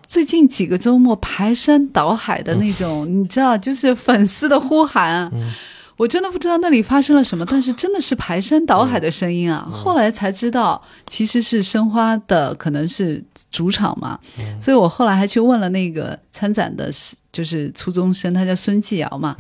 最近几个周末排山倒海的那种，你知道，就是粉丝的呼喊。嗯。我真的不知道那里发生了什么，但是真的是排山倒海的声音啊！后来才知道，其实是申花的，可能是主场嘛。所以我后来还去问了那个参展的，就是初中生，他叫孙继尧嘛。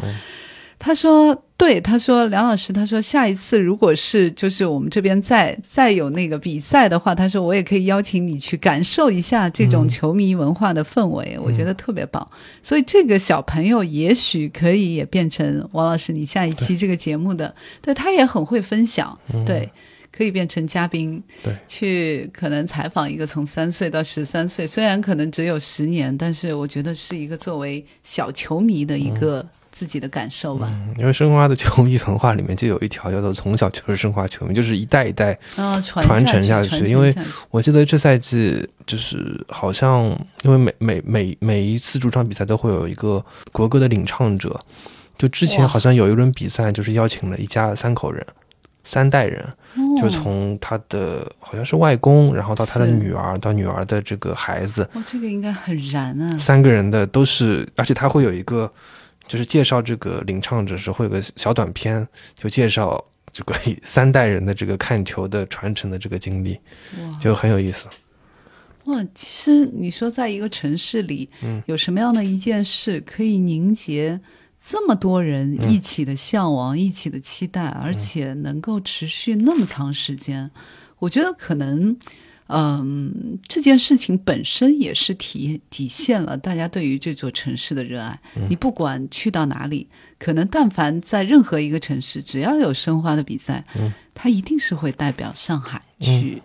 他说：“对，他说梁老师，他说下一次如果是就是我们这边再再有那个比赛的话，他说我也可以邀请你去感受一下这种球迷文化的氛围，我觉得特别棒。所以这个小朋友也许可以也变成王老师你下一期这个节目的，对他也很会分享，对，可以变成嘉宾，对，去可能采访一个从三岁到十三岁，虽然可能只有十年，但是我觉得是一个作为小球迷的一个。”自己的感受吧。嗯，因为申花的球迷文化里面就有一条叫做“从小就是申花球迷”，就是一代一代啊，传承下去。因为我记得这赛季就是好像，因为每每每每一次主场比赛都会有一个国歌的领唱者，就之前好像有一轮比赛就是邀请了一家三口人。三代人，就从他的好像是外公，然后到他的女儿，到女儿的这个孩子。哦，这个应该很燃啊！三个人的都是，而且他会有一个，就是介绍这个领唱者时会有个小短片，就介绍这个 三代人的这个看球的传承的这个经历，就很有意思。哇，其实你说在一个城市里，嗯，有什么样的一件事可以凝结？这么多人一起的向往，一起的期待，而且能够持续那么长时间，我觉得可能，嗯，这件事情本身也是体体现了大家对于这座城市的热爱。你不管去到哪里，可能但凡在任何一个城市，只要有申花的比赛，他一定是会代表上海去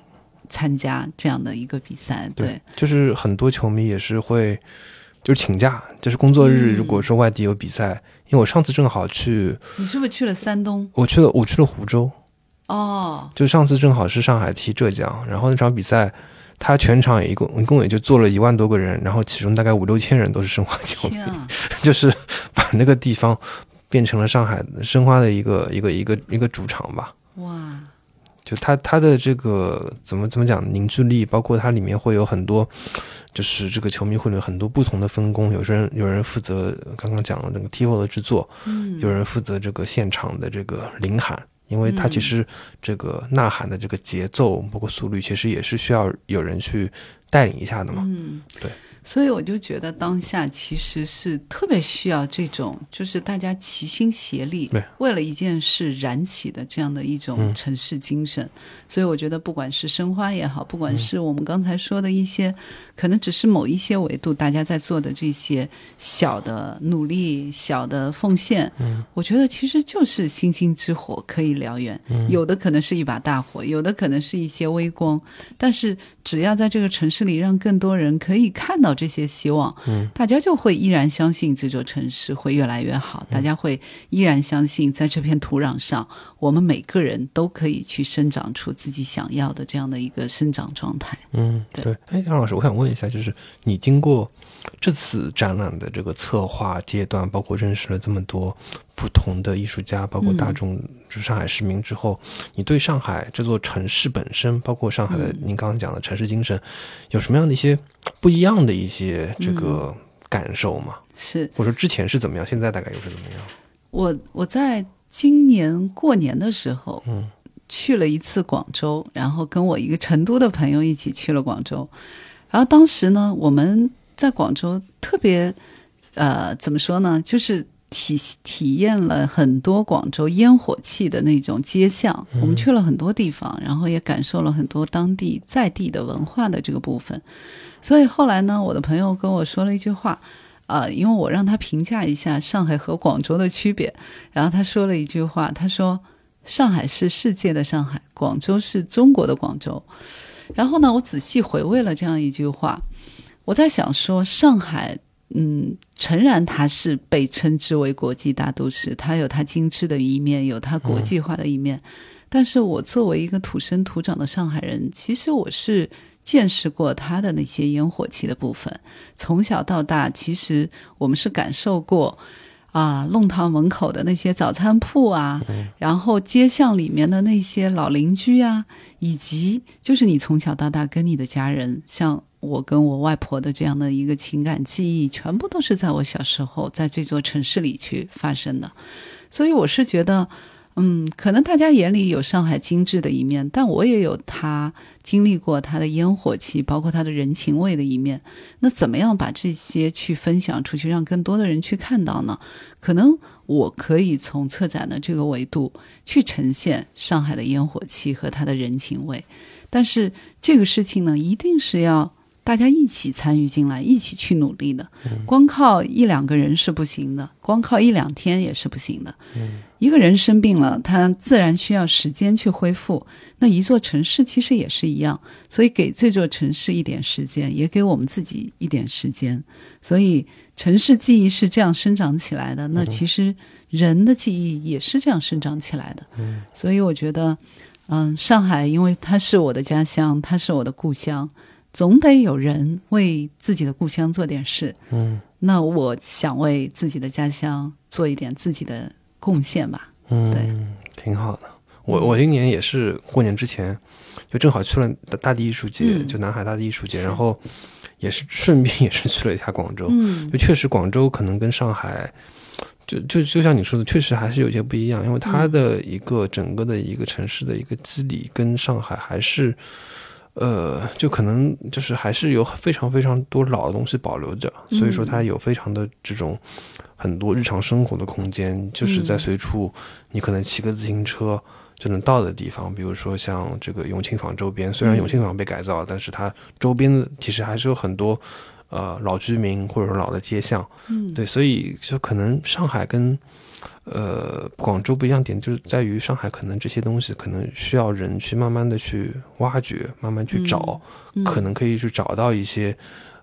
参加这样的一个比赛。对，就是很多球迷也是会。就是请假，就是工作日。如果说外地有比赛，因为我上次正好去，你是不是去了山东？我去了，我去了湖州。哦，就上次正好是上海踢浙江，然后那场比赛，他全场也一共一共也就坐了一万多个人，然后其中大概五六千人都是申花球迷，就是把那个地方变成了上海申花的一个一个一个一个主场吧。哇！就它它的这个怎么怎么讲凝聚力，包括它里面会有很多，就是这个球迷会有很多不同的分工，有些人有人负责刚刚讲的那个 tifo 的制作，嗯，有人负责这个现场的这个领喊，因为它其实这个呐喊的这个节奏包括速率，其实也是需要有人去带领一下的嘛，嗯，对。所以我就觉得当下其实是特别需要这种，就是大家齐心协力，为了一件事燃起的这样的一种城市精神。所以我觉得，不管是申花也好，不管是我们刚才说的一些，可能只是某一些维度大家在做的这些小的努力、小的奉献，嗯，我觉得其实就是星星之火可以燎原。嗯有的可能是一把大火，有的可能是一些微光，但是只要在这个城市里，让更多人可以看到。这些希望，嗯，大家就会依然相信这座城市会越来越好。大家会依然相信，在这片土壤上，我们每个人都可以去生长出自己想要的这样的一个生长状态。嗯，对。哎，杨老师，我想问一下，就是你经过这次展览的这个策划阶段，包括认识了这么多。不同的艺术家，包括大众，就是上海市民之后，你对上海这座城市本身，包括上海的您刚刚讲的城市精神，有什么样的一些不一样的一些这个感受吗？是，我说之前是怎么样，现在大概又是怎么样？我我在今年过年的时候，嗯，去了一次广州，然后跟我一个成都的朋友一起去了广州，然后当时呢，我们在广州特别，呃，怎么说呢，就是。体体验了很多广州烟火气的那种街巷，我们去了很多地方，然后也感受了很多当地在地的文化的这个部分。所以后来呢，我的朋友跟我说了一句话，啊，因为我让他评价一下上海和广州的区别，然后他说了一句话，他说：“上海是世界的上海，广州是中国的广州。”然后呢，我仔细回味了这样一句话，我在想说上海。嗯，诚然，它是被称之为国际大都市，它有它精致的一面，有它国际化的一面。但是我作为一个土生土长的上海人，其实我是见识过它的那些烟火气的部分。从小到大，其实我们是感受过啊，弄堂门口的那些早餐铺啊，然后街巷里面的那些老邻居啊，以及就是你从小到大跟你的家人，像。我跟我外婆的这样的一个情感记忆，全部都是在我小时候在这座城市里去发生的，所以我是觉得，嗯，可能大家眼里有上海精致的一面，但我也有他经历过他的烟火气，包括他的人情味的一面。那怎么样把这些去分享出去，让更多的人去看到呢？可能我可以从策展的这个维度去呈现上海的烟火气和他的人情味，但是这个事情呢，一定是要。大家一起参与进来，一起去努力的。光靠一两个人是不行的，光靠一两天也是不行的。一个人生病了，他自然需要时间去恢复。那一座城市其实也是一样，所以给这座城市一点时间，也给我们自己一点时间。所以城市记忆是这样生长起来的，那其实人的记忆也是这样生长起来的。嗯所以我觉得，嗯，上海因为它是我的家乡，它是我的故乡，总得有人为自己的故乡做点事。嗯那我想为自己的家乡做一点自己的贡献吧。嗯，对，挺好的。我我今年也是过年之前，就正好去了大地艺术节，嗯就南海大地艺术节，然后也是顺便也是去了一下广州。嗯就确实广州可能跟上海，就就就像你说的，确实还是有些不一样，因为它的一个整个的一个城市的一个肌理跟上海还是。呃，就可能就是还是有非常非常多老的东西保留着，所以说它有非常的这种很多日常生活的空间，就是在随处你可能骑个自行车就能到的地方，比如说像这个永庆坊周边，虽然嗯。永庆坊被改造了，但是它周边其实还是有很多呃老居民或者说老的街巷，嗯，对，所以就可能上海跟呃广州不一样点，就是在于上海可能这些东西可能需要人去慢慢的去挖掘，慢慢去找，嗯可能可以去找到一些。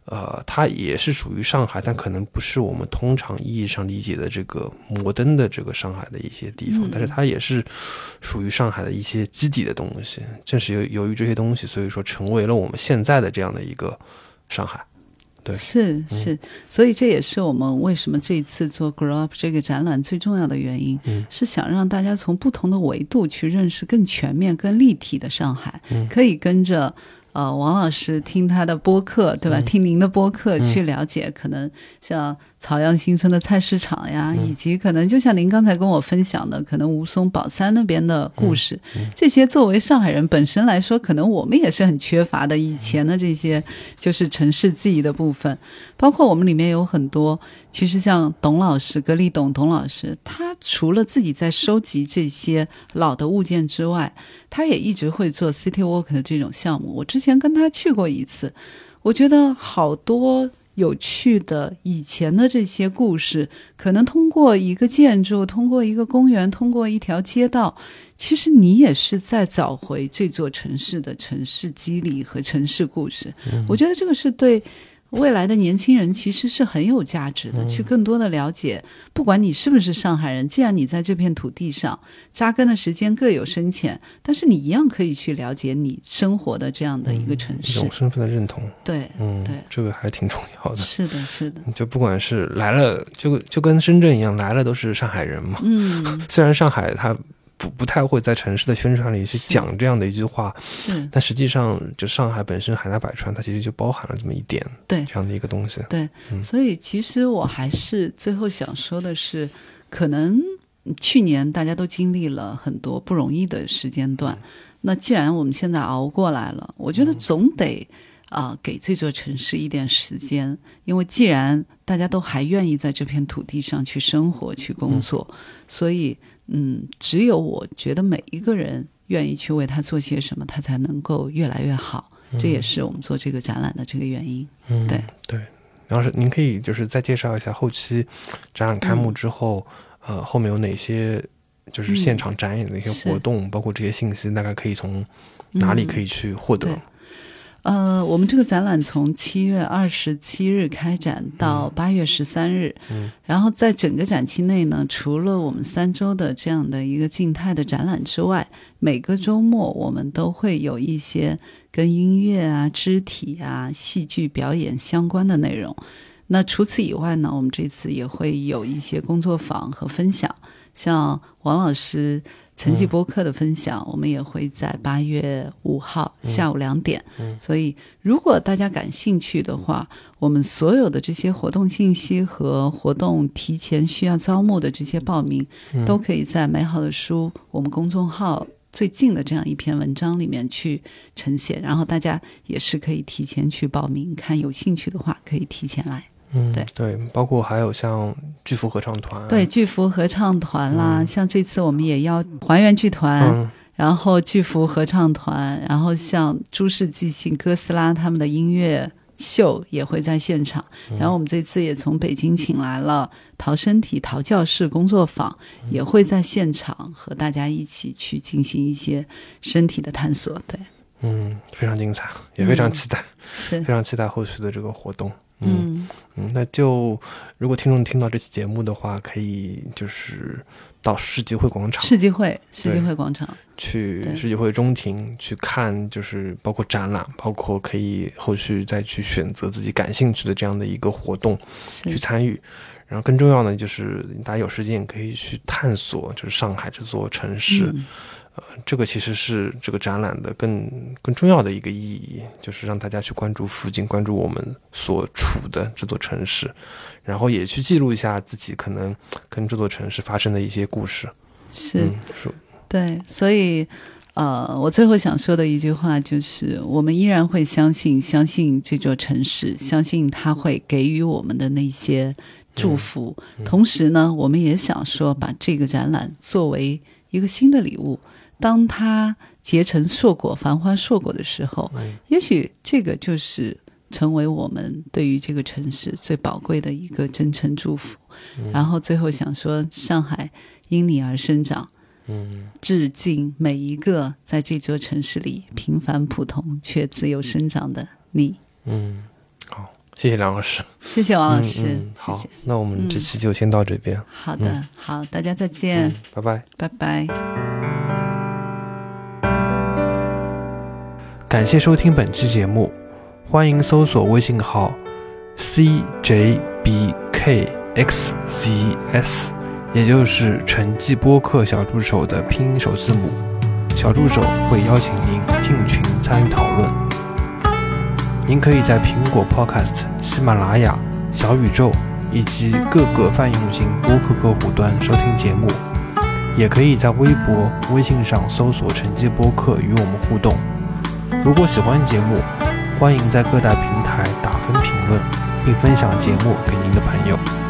呃，它也是属于上海，但可能不是我们通常意义上理解的这个摩登的这个上海的一些地方，嗯但是它也是属于上海的一些基底的东西。正是由由于这些东西，所以说成为了我们现在的这样的一个上海。对。是是，所以这也是我们为什么这一次做 Grow Up 这个展览最重要的原因，嗯。是想让大家从不同的维度去认识更全面、更立体的上海，嗯。可以跟着。呃，王老师听他的播客，对吧？嗯。听您的播客去了解，可能像草样新村的菜市场呀，嗯以及可能就像您刚才跟我分享的，可能吴淞宝山那边的故事，嗯这些作为上海人本身来说，可能我们也是很缺乏的。以前的这些就是城市记忆的部分，包括我们里面有很多，其实像董老师、格力董董老师，他除了自己在收集这些老的物件之外，他也一直会做 City Walk 的这种项目。我之前跟他去过一次，我觉得好多。有趣的以前的这些故事，可能通过一个建筑，通过一个公园，通过一条街道，其实你也是在找回这座城市的城市肌理和城市故事。我觉得这个是对未来的年轻人其实是很有价值的，去更多的了解，不管你是不是上海人，既然你在这片土地上扎根的时间各有深浅，但是你一样可以去了解你生活的这样的一个城市。一种身份的认同，对，嗯，对这个还挺重要的。是的，是的，就不管是来了，就就跟深圳一样，来了都是上海人嘛。嗯，虽然上海它不不太会在城市的宣传里去讲这样的一句话，是但实际上就上海本身海纳百川，它其实就包含了这么一点对这样的一个东西。对，嗯所以其实我还是最后想说的是，可能去年大家都经历了很多不容易的时间段，那既然我们现在熬过来了，我觉得总得。啊、给这座城市一点时间，因为既然大家都还愿意在这片土地上去生活、去工作，所以，嗯，只有我觉得每一个人愿意去为他做些什么，他才能够越来越好。这也是我们做这个展览的这个原因。嗯，对对。然后是您可以就是再介绍一下后期展览开幕之后，呃，后面有哪些就是现场展演的一些活动，包括这些信息，大概可以从哪里可以去获得？对呃，我们这个展览从七月二十七日开展到八月十三日，嗯，然后在整个展期内呢，除了我们三周的这样的一个静态的展览之外，每个周末我们都会有一些跟音乐啊、肢体啊、戏剧表演相关的内容。那除此以外呢，我们这次也会有一些工作坊和分享，像王老师。成绩播客的分享，我们也会在八月五号下午两点。所以，如果大家感兴趣的话，我们所有的这些活动信息和活动提前需要招募的这些报名，都可以在美好的书我们公众号最近的这样一篇文章里面去呈现。然后大家也是可以提前去报名，看有兴趣的话可以提前来。嗯，对对，包括还有像巨幅合唱团，对，巨幅合唱团啦，像这次我们也要还原剧团。嗯，然后巨幅合唱团，然后像诸事即兴、哥斯拉他们的音乐秀也会在现场。然后我们这次也从北京请来了陶身体陶教室工作坊，也会在现场和大家一起去进行一些身体的探索。对，嗯，非常精彩，也非常期待，是非，常期待后续的这个活动。嗯。那就如果听众听到这期节目的话，可以就是到世纪汇广场世纪会，世纪会广场，去世纪会中庭去看，就是包括展览，包括可以后续再去选择自己感兴趣的这样的一个活动去，参与。然后更重要的就是大家有时间也可以去探索，就是上海这座城市。嗯呃，这个其实是这个展览的更更重要的一个意义，就是让大家去关注附近，关注我们所处的这座城市，然后也去记录一下自己可能跟这座城市发生的一些故事。是。嗯，是，对，所以，呃，我最后想说的一句话就是，我们依然会相信，相信这座城市，相信它会给予我们的那些祝福。同时呢，我们也想说，把这个展览作为一个新的礼物，当它结成硕果、繁花硕果的时候，嗯也许这个就是。成为我们对于这个城市最宝贵的一个真诚祝福。然后最后想说，上海因你而生长，嗯，致敬每一个在这座城市里平凡普通却自由生长的你。嗯，好，谢谢梁老师。谢谢王老师，嗯嗯、好谢谢。，那我们这期就先到这边，好的，好，大家再见，嗯，拜拜。拜拜。感谢收听本期节目，欢迎搜索微信号 cjbkxzs，也就是陈记播客小助手的拼音首字母。小助手会邀请您进群参与讨论。您可以在苹果 Podcast、喜马拉雅、小宇宙以及各个泛用型播客客户端收听节目，也可以在微博、微信上搜索“陈记播客”与我们互动。如果喜欢节目，欢迎在各大平台打分评论，并分享节目给您的朋友。